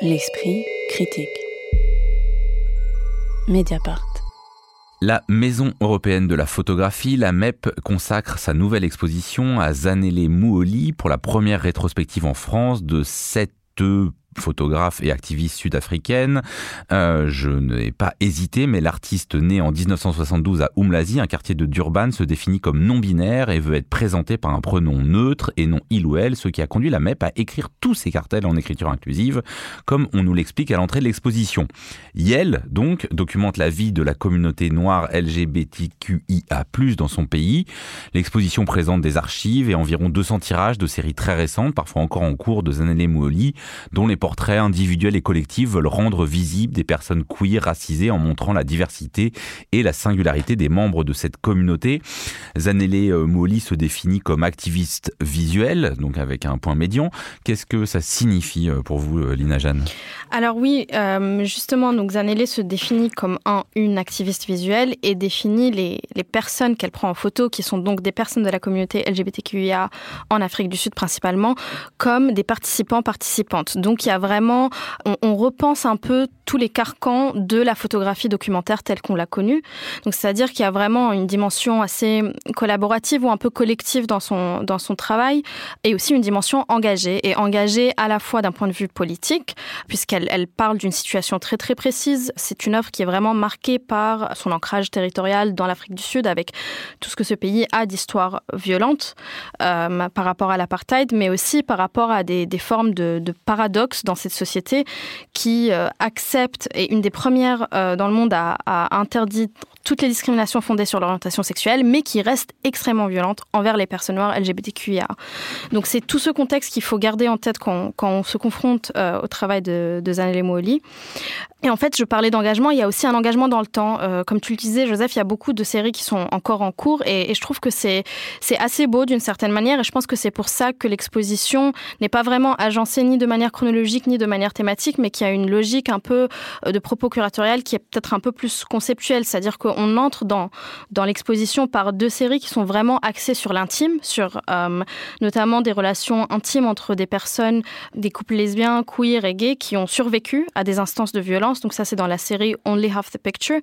L'esprit critique. Mediapart. La Maison européenne de la photographie, la MEP, consacre sa nouvelle exposition à Zanele Mouoli pour la première rétrospective en France de sept photographe et activiste sud-africaine. Euh, je n'ai pas hésité, mais l'artiste né en 1972 à Umlazi, un quartier de Durban, se définit comme non-binaire et veut être présenté par un pronom neutre et non il ou elle, ce qui a conduit la MEP à écrire tous ses cartels en écriture inclusive, comme on nous l'explique à l'entrée de l'exposition. Yel, donc, documente la vie de la communauté noire LGBTQIA+, dans son pays. L'exposition présente des archives et environ 200 tirages de séries très récentes, parfois encore en cours de Zanele Mouoli, dont les portraits individuels et collectifs veulent rendre visibles des personnes queer racisées en montrant la diversité et la singularité des membres de cette communauté. Zanele euh, Mouoli se définit comme activiste visuel, donc avec un point médian. Qu'est-ce que ça signifie euh, pour vous, euh, Lina Jeanne? Alors oui, justement, donc Zanele se définit comme un, une activiste visuelle et définit les, les personnes qu'elle prend en photo, qui sont donc des personnes de la communauté LGBTQIA en Afrique du Sud principalement, comme des participants participantes. Donc il y a vraiment, on, repense un peu tous les carcans de la photographie documentaire telle qu'on l'a connue. Donc c'est-à-dire qu'il y a vraiment une dimension assez collaborative ou un peu collective dans son dans son travail et aussi une dimension engagée et engagée à la fois d'un point de vue politique puisqu'elle elle parle d'une situation très très précise. C'est une œuvre qui est vraiment marquée par son ancrage territorial dans l'Afrique du Sud avec tout ce que ce pays a d'histoire violente euh, par rapport à l'apartheid, mais aussi par rapport à des, des formes de, de dans cette société qui euh, accepte, et une des premières euh, dans le monde à, à interdire toutes les discriminations fondées sur l'orientation sexuelle, mais qui reste extrêmement violente envers les personnes noires LGBTQIA. Donc c'est tout ce contexte qu'il faut garder en tête quand, on se confronte euh, au travail de, de Zanele Mooli. Et en fait, je parlais d'engagement, il y a aussi un engagement dans le temps. Euh, comme tu le disais, Joseph, il y a beaucoup de séries qui sont encore en cours et, je trouve que c'est assez beau d'une certaine manière. Et je pense que c'est pour ça que l'exposition n'est pas vraiment agencée ni de manière chronologique ni de manière thématique, mais qui a une logique un peu euh, de propos curatorial qui est peut-être un peu plus conceptuelle, c'est-à-dire qu'on entre dans, dans l'exposition par deux séries qui sont vraiment axées sur l'intime, sur euh, notamment des relations intimes entre des personnes, des couples lesbiens, queer et gays qui ont survécu à des instances de violence donc ça, c'est dans la série Only Half the Picture.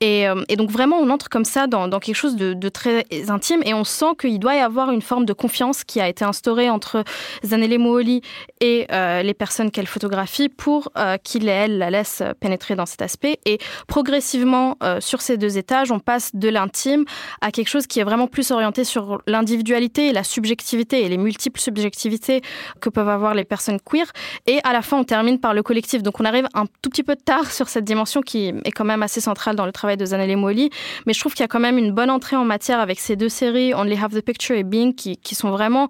Et, euh, donc vraiment, on entre comme ça dans, quelque chose de, très intime et on sent qu'il doit y avoir une forme de confiance qui a été instaurée entre Zanele Mooli et euh, les personnes qu'elle photographie pour euh, qu'il et elle la laisse pénétrer dans cet aspect. Et progressivement, sur ces deux étages, on passe de l'intime à quelque chose qui est vraiment plus orienté sur l'individualité et la subjectivité et les multiples subjectivités que peuvent avoir les personnes queer. Et à la fin, on termine par le collectif. Donc on arrive un tout petit peu tard sur cette dimension qui est quand même assez centrale dans le travail de Zanele Molly, mais je trouve qu'il y a quand même une bonne entrée en matière avec ces deux séries, Only Have the Picture et Being, qui, sont vraiment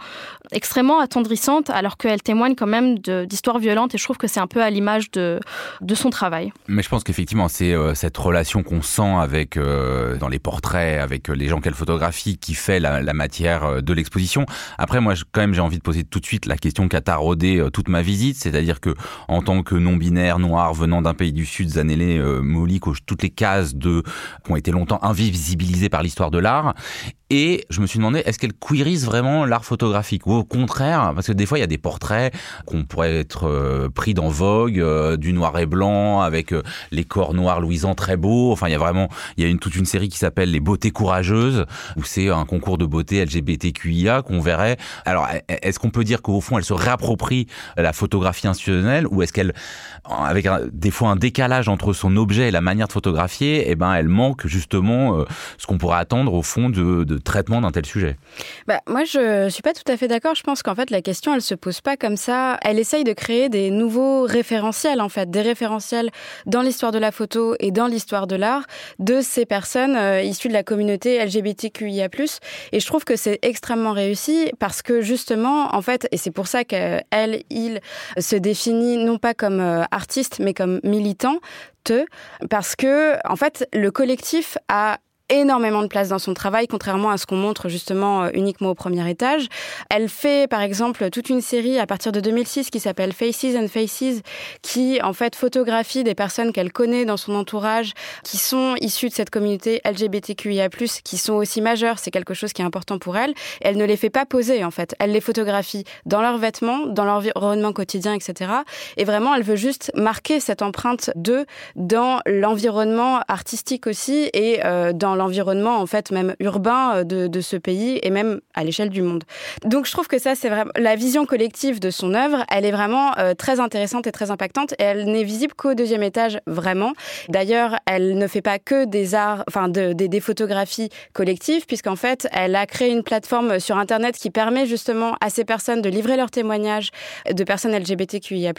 extrêmement attendrissantes, alors qu'elles témoignent quand même d'histoires violentes, et je trouve que c'est un peu à l'image de, son travail. Mais je pense qu'effectivement, c'est euh, cette relation qu'on sent avec, euh, dans les portraits, avec euh, les gens qu'elle photographie, qui fait la, matière de l'exposition. Après, moi, quand même, j'ai envie de poser tout de suite la question qui a taraudé euh, toute ma visite, c'est-à-dire que en tant que non-binaire, noir, venant d'un pays du Sud, Zanele euh, Moli coche toutes les cases de qui ont été longtemps invisibilisées par l'histoire de l'art. Et je me suis demandé, est-ce qu'elle queerise vraiment l'art photographique? Ou au contraire, parce que des fois, il y a des portraits qu'on pourrait être euh, pris dans Vogue, euh, du noir et blanc, avec les corps noirs luisants très beaux. Enfin, il y a vraiment, il y a une, toute une série qui s'appelle Les beautés courageuses, où c'est un concours de beauté LGBTQIA qu'on verrait. Alors, est-ce qu'on peut dire qu'au fond, elle se réapproprie la photographie institutionnelle, ou est-ce qu'elle, avec un, des fois un décalage entre son objet et la manière de photographier, eh ben, elle manque justement euh, ce qu'on pourrait attendre au fond de, traitement d'un tel sujet bah, Moi, je suis pas tout à fait d'accord. Je pense qu'en fait, la question, elle se pose pas comme ça. Elle essaye de créer des nouveaux référentiels, en fait, des référentiels dans l'histoire de la photo et dans l'histoire de l'art de ces personnes euh, issues de la communauté LGBTQIA+. Et je trouve que c'est extrêmement réussi parce que justement, en fait, et c'est pour ça qu'elle, il se définit non pas comme euh, artiste, mais comme militant, parce que, en fait, le collectif a énormément de place dans son travail, contrairement à ce qu'on montre justement euh, uniquement au premier étage. Elle fait par exemple toute une série à partir de 2006 qui s'appelle Faces and Faces, qui en fait photographie des personnes qu'elle connaît dans son entourage, qui sont issues de cette communauté LGBTQIA+, qui sont aussi majeures, c'est quelque chose qui est important pour elle. Elle ne les fait pas poser en fait, elle les photographie dans leurs vêtements, dans leur environnement quotidien, etc. Et vraiment, elle veut juste marquer cette empreinte d'eux dans l'environnement artistique aussi et euh, dans l'environnement en fait même urbain euh, de, ce pays et même à l'échelle du monde. Donc je trouve que ça c'est vraiment la vision collective de son œuvre, elle est vraiment euh, très intéressante et très impactante et elle n'est visible qu'au deuxième étage vraiment. D'ailleurs, elle ne fait pas que des arts, enfin de, des, photographies collectives puisqu'en fait elle a créé une plateforme sur internet qui permet justement à ces personnes de livrer leurs témoignages de personnes LGBTQIA+,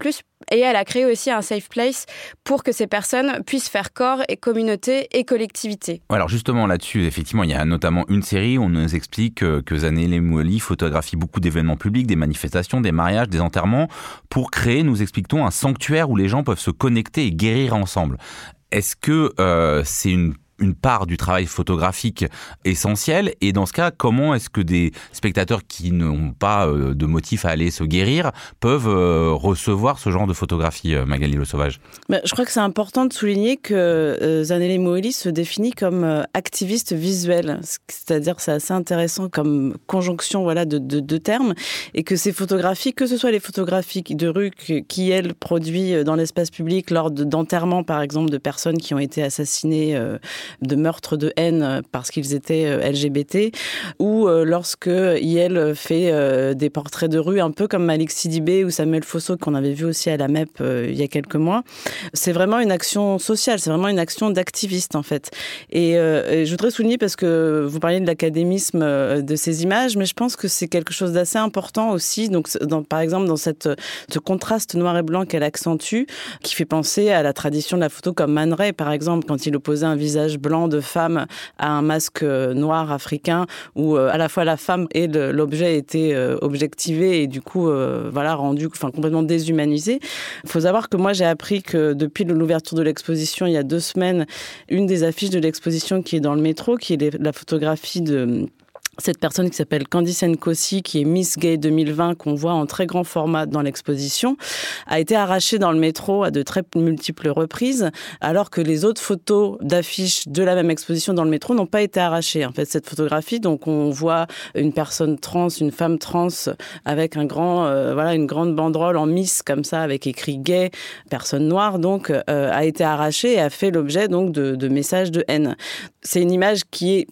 et elle a créé aussi un safe place pour que ces personnes puissent faire corps et communauté et collectivité. Alors justement là-dessus, effectivement, il y a notamment une série où on nous explique que, que Zanele Mouali photographie beaucoup d'événements publics, des manifestations, des mariages, des enterrements, pour créer, nous explique-t-on, un sanctuaire où les gens peuvent se connecter et guérir ensemble. Est-ce que euh, c'est une une part du travail photographique essentiel. Et dans ce cas, comment est-ce que des spectateurs qui n'ont pas euh, de motif à aller se guérir peuvent euh, recevoir ce genre de photographie, euh, Magali Le Sauvage? Je crois que c'est important de souligner que Zanele Moeli se définit comme activiste visuel, c'est-à-dire c'est assez intéressant comme conjonction voilà, de, de, termes, et que ces photographies, que ce soit les photographies de rue qui, elle, produit dans l'espace public lors d'enterrements, par exemple, de personnes qui ont été assassinées de meurtres de haine euh, parce qu'ils étaient euh, LGBT, ou euh, lorsque IEL fait des portraits de rue un peu comme Malik Sidibé ou Samuel Fosso qu'on avait vu aussi à la MEP il y a quelques mois. C'est vraiment une action sociale, c'est vraiment une action d'activiste en fait. Et, je voudrais souligner parce que vous parliez de l'académisme de ces images, mais je pense que c'est quelque chose d'assez important aussi. Donc, par exemple, dans cette, ce contraste noir et blanc qu'elle accentue, qui fait penser à la tradition de la photo comme Man Ray, par exemple, quand il opposait un visage blanc de femme à un masque euh, noir africain où euh, à la fois la femme et l'objet étaient euh, objectivés et du coup voilà rendu enfin complètement déshumanisé. Il faut savoir que moi j'ai appris que depuis l'ouverture de l'exposition il y a deux semaines, une des affiches de l'exposition qui est dans le métro, qui est la photographie de cette personne qui s'appelle Candice Nkosi, qui est Miss Gay 2020, qu'on voit en très grand format dans l'exposition, a été arrachée dans le métro à de très multiples reprises, alors que les autres photos d'affiches de la même exposition dans le métro n'ont pas été arrachées. En fait, cette photographie, donc on voit une personne trans, une femme trans, avec un grand, euh, voilà, une grande banderole en Miss comme ça, avec écrit gay, personne noire, donc euh, a été arrachée et a fait l'objet donc de, de messages de haine. C'est une image qui est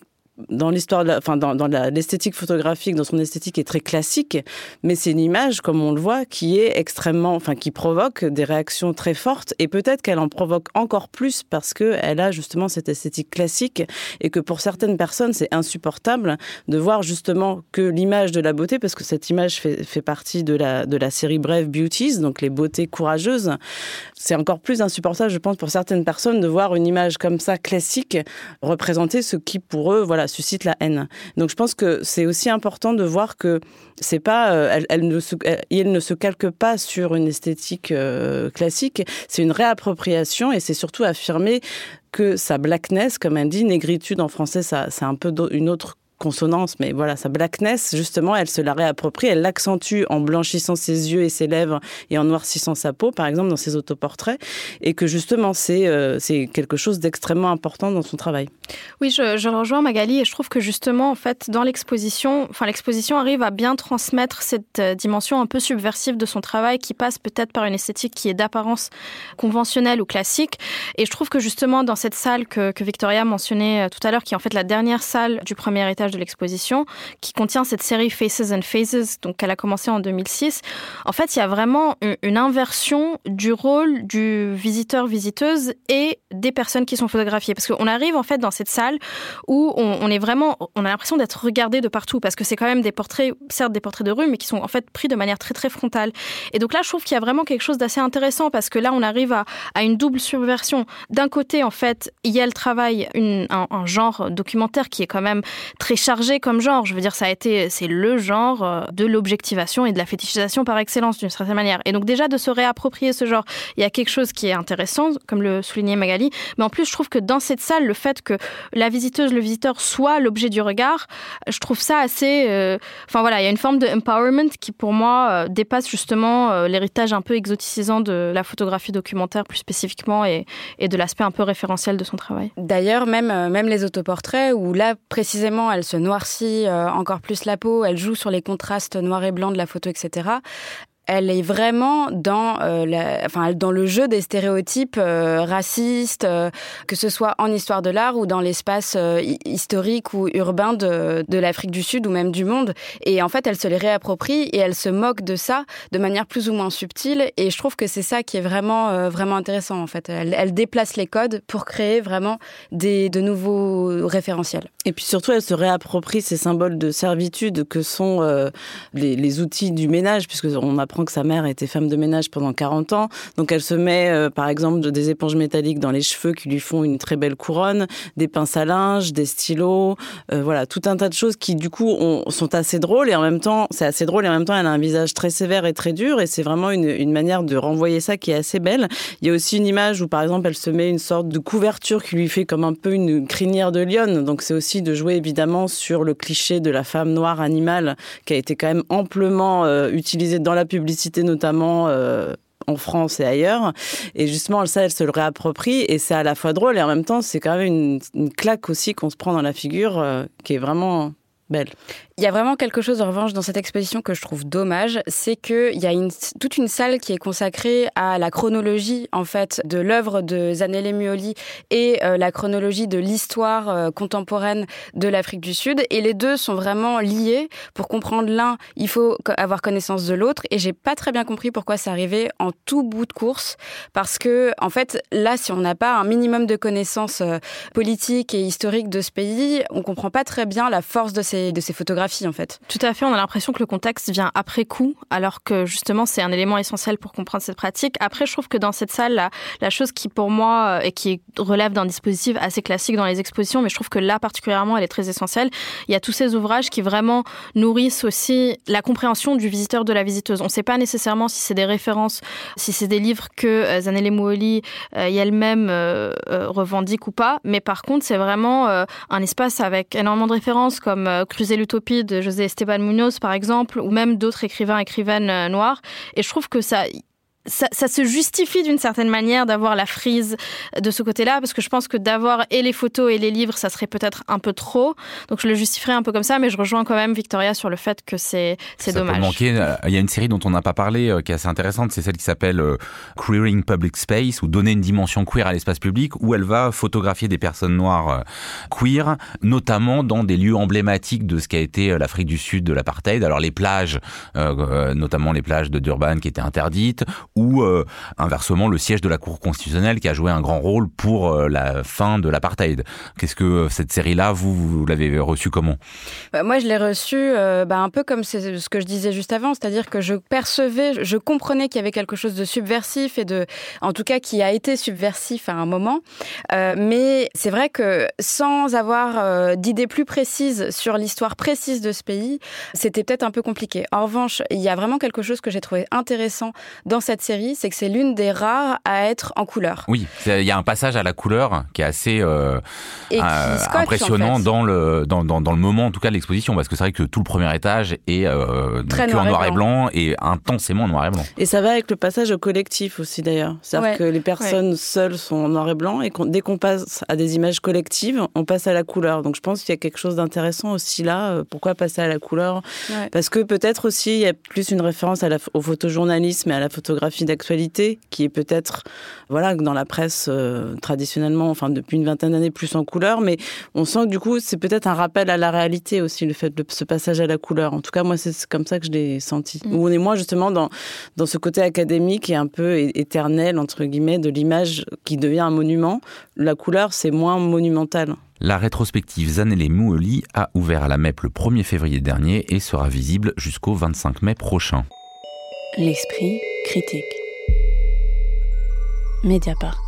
dans l'histoire, enfin dans, l'esthétique photographique, dans son esthétique est très classique, mais c'est une image, comme on le voit, qui est extrêmement, enfin qui provoque des réactions très fortes, et peut-être qu'elle en provoque encore plus parce que elle a justement cette esthétique classique, et que pour certaines personnes c'est insupportable de voir justement que l'image de la beauté, parce que cette image fait, partie de la de la série brève Beauties, donc les beautés courageuses, c'est encore plus insupportable, je pense, pour certaines personnes de voir une image comme ça classique représenter ce qui pour eux, voilà suscite la haine. Donc je pense que c'est aussi important de voir que c'est pas, euh, elle, elle, ne se, elle, ne se calque pas sur une esthétique euh, classique, c'est une réappropriation et c'est surtout affirmer que sa blackness, comme elle dit, négritude en français, ça, c'est un peu une autre consonance, mais voilà, sa blackness, justement, elle se la réapproprie, elle l'accentue en blanchissant ses yeux et ses lèvres et en noircissant sa peau, par exemple, dans ses autoportraits, et que justement, c'est euh, quelque chose d'extrêmement important dans son travail. Oui, je, je rejoins Magali, et je trouve que justement, en fait, dans l'exposition, enfin, l'exposition arrive à bien transmettre cette euh, dimension un peu subversive de son travail, qui passe peut-être par une esthétique qui est d'apparence conventionnelle ou classique, et je trouve que justement, dans cette salle que, que Victoria mentionnait euh, tout à l'heure, qui est en fait la dernière salle du premier étage de l'exposition, qui contient cette série Faces and Phases, donc elle a commencé en 2006. En fait, il y a vraiment une inversion du rôle du visiteur-visiteuse et des personnes qui sont photographiées. Parce qu'on arrive en fait dans cette salle où on, est vraiment, on a l'impression d'être regardé de partout, parce que c'est quand même des portraits, certes des portraits de rue, mais qui sont en fait pris de manière très très frontale. Et donc là, je trouve qu'il y a vraiment quelque chose d'assez intéressant, parce que là, on arrive à, une double subversion. D'un côté, en fait, il y a le travail, un, un genre documentaire qui est quand même très chargé comme genre. Je veux dire, ça a été, c'est le genre euh, de l'objectivation et de la fétichisation par excellence d'une certaine manière. Et donc déjà de se réapproprier ce genre, il y a quelque chose qui est intéressant, comme le soulignait Magali. Mais en plus, je trouve que dans cette salle, le fait que la visiteuse, le visiteur soit l'objet du regard, je trouve ça assez. Euh, enfin voilà, il y a une forme de empowerment qui pour moi euh, dépasse justement l'héritage un peu exoticisant de la photographie documentaire plus spécifiquement et, de l'aspect un peu référentiel de son travail. D'ailleurs, même même les autoportraits où là précisément elle se noircit euh, encore plus la peau, elle joue sur les contrastes noir et blanc de la photo, etc elle est vraiment dans, euh, dans le jeu des stéréotypes euh, racistes, euh, que ce soit en histoire de l'art ou dans l'espace historique ou urbain de, l'Afrique du Sud ou même du monde. Et en fait, elle se les réapproprie et elle se moque de ça de manière plus ou moins subtile. Et je trouve que c'est ça qui est vraiment, vraiment intéressant. En fait, elle, déplace les codes pour créer vraiment des, de nouveaux référentiels. Et puis surtout, elle se réapproprie ces symboles de servitude que sont les, les outils du ménage, puisque on a apprend que sa mère était femme de ménage pendant 40 ans. Donc elle se met, euh, par exemple, des éponges métalliques dans les cheveux qui lui font une très belle couronne, des pinces à linge, des stylos, euh, voilà, tout un tas de choses qui, du coup, ont, sont assez drôles et en même temps, c'est assez drôle et en même temps, elle a un visage très sévère et très dur et c'est vraiment une, manière de renvoyer ça qui est assez belle. Il y a aussi une image où, par exemple, elle se met une sorte de couverture qui lui fait comme un peu une crinière de lionne. Donc c'est aussi de jouer évidemment sur le cliché de la femme noire animale qui a été quand même amplement euh, utilisé dans la publicité notamment euh, en France et ailleurs. Et justement, ça, elle se le réapproprie et c'est à la fois drôle et en même temps, c'est quand même une, une claque aussi qu'on se prend dans la figure euh, qui est vraiment Il y a vraiment quelque chose en revanche dans cette exposition que je trouve dommage, c'est qu'il y a toute une salle qui est consacrée à la chronologie en fait de l'œuvre de Zanele Muoli et euh, la chronologie de l'histoire euh, contemporaine de l'Afrique du Sud. Et les deux sont vraiment liés. Pour comprendre l'un, il faut avoir connaissance de l'autre. Et j'ai pas très bien compris pourquoi c'est arrivé en tout bout de course. Parce que en fait là si on n'a pas un minimum de connaissances euh, politiques et historiques de ce pays, on comprend pas très bien la force de ces de ces photographies en fait. Tout à fait, on a l'impression que le contexte vient après coup, alors que justement c'est un élément essentiel pour comprendre cette pratique. Après, je trouve que dans cette salle, la, la chose qui pour moi et qui relève d'un dispositif assez classique dans les expositions, mais je trouve que là particulièrement elle est très essentielle, il y a tous ces ouvrages qui vraiment nourrissent aussi la compréhension du visiteur de la visiteuse. On ne sait pas nécessairement si c'est des références, si c'est des livres que euh, Zanele Mouoli euh, elle-même euh, euh, revendique ou pas, mais par contre c'est vraiment euh, un espace avec énormément de références comme euh, Cruiser l'utopie de José Esteban Munoz, par exemple, ou même d'autres écrivains, écrivaines euh, noirs. Et je trouve que ça, ça, ça, se justifie d'une certaine manière d'avoir la frise de ce côté-là, parce que je pense que d'avoir et les photos et les livres, ça serait peut-être un peu trop. Donc je le justifierais un peu comme ça, mais je rejoins quand même Victoria sur le fait que c'est dommage. Manquer. Euh, il y a une série dont on n'a pas parlé euh, qui est assez intéressante, c'est celle qui s'appelle euh, Queering Public Space, ou donner une dimension queer à l'espace public, où elle va photographier des personnes noires queer, notamment dans des lieux emblématiques de ce qu'a été l'Afrique du Sud de l'apartheid. Alors les plages, notamment les plages de Durban qui étaient interdites, ou euh, inversement le siège de la Cour constitutionnelle qui a joué un grand rôle pour euh, la fin de l'apartheid. Qu'est-ce que euh, cette série-là, vous, l'avez reçue comment? Bah, Moi, je l'ai reçue bah, un peu comme ce que je disais juste avant, c'est-à-dire que je percevais, je comprenais qu'il y avait quelque chose de subversif et de, en tout cas, qui a été subversif à un moment. Mais c'est vrai que sans avoir euh, d'idées plus précises sur l'histoire précise de ce pays, c'était peut-être un peu compliqué. En revanche, il y a vraiment quelque chose que j'ai trouvé intéressant dans cette série, c'est que c'est l'une des rares à être en couleur. Oui, il y a un passage à la couleur qui est assez euh, qui euh, scotche, impressionnant en fait. dans le dans, dans, dans le moment en tout cas de l'exposition parce que c'est vrai que tout le premier étage est euh, Très que en noir et noir et blanc et intensément noir et blanc. Et ça va avec le passage au collectif aussi d'ailleurs. C'est-à-dire Ouais. que les personnes seules sont en noir et blanc et dès qu'on passe à des images collectives, on passe à la couleur. Donc je pense qu'il y a quelque chose d'intéressant aussi là. Euh, Pourquoi passer à la couleur? Ouais. Parce que peut-être aussi il y a plus une référence à la, au photojournalisme et à la photographie d'actualité qui est peut-être voilà dans la presse euh, traditionnellement, enfin depuis une vingtaine d'années plus en couleur, mais on sent que du coup c'est peut-être un rappel à la réalité aussi le fait de ce passage à la couleur. En tout cas moi c'est comme ça que je l'ai senti. Mm. Où on est moins justement dans dans ce côté académique et un peu éternel entre guillemets de l'image qui devient un monument. La couleur c'est moins monumental. La rétrospective Zanele Mouoli a ouvert à la MEP le 1er février dernier et sera visible jusqu'au 25 mai prochain. L'esprit critique. Mediapart.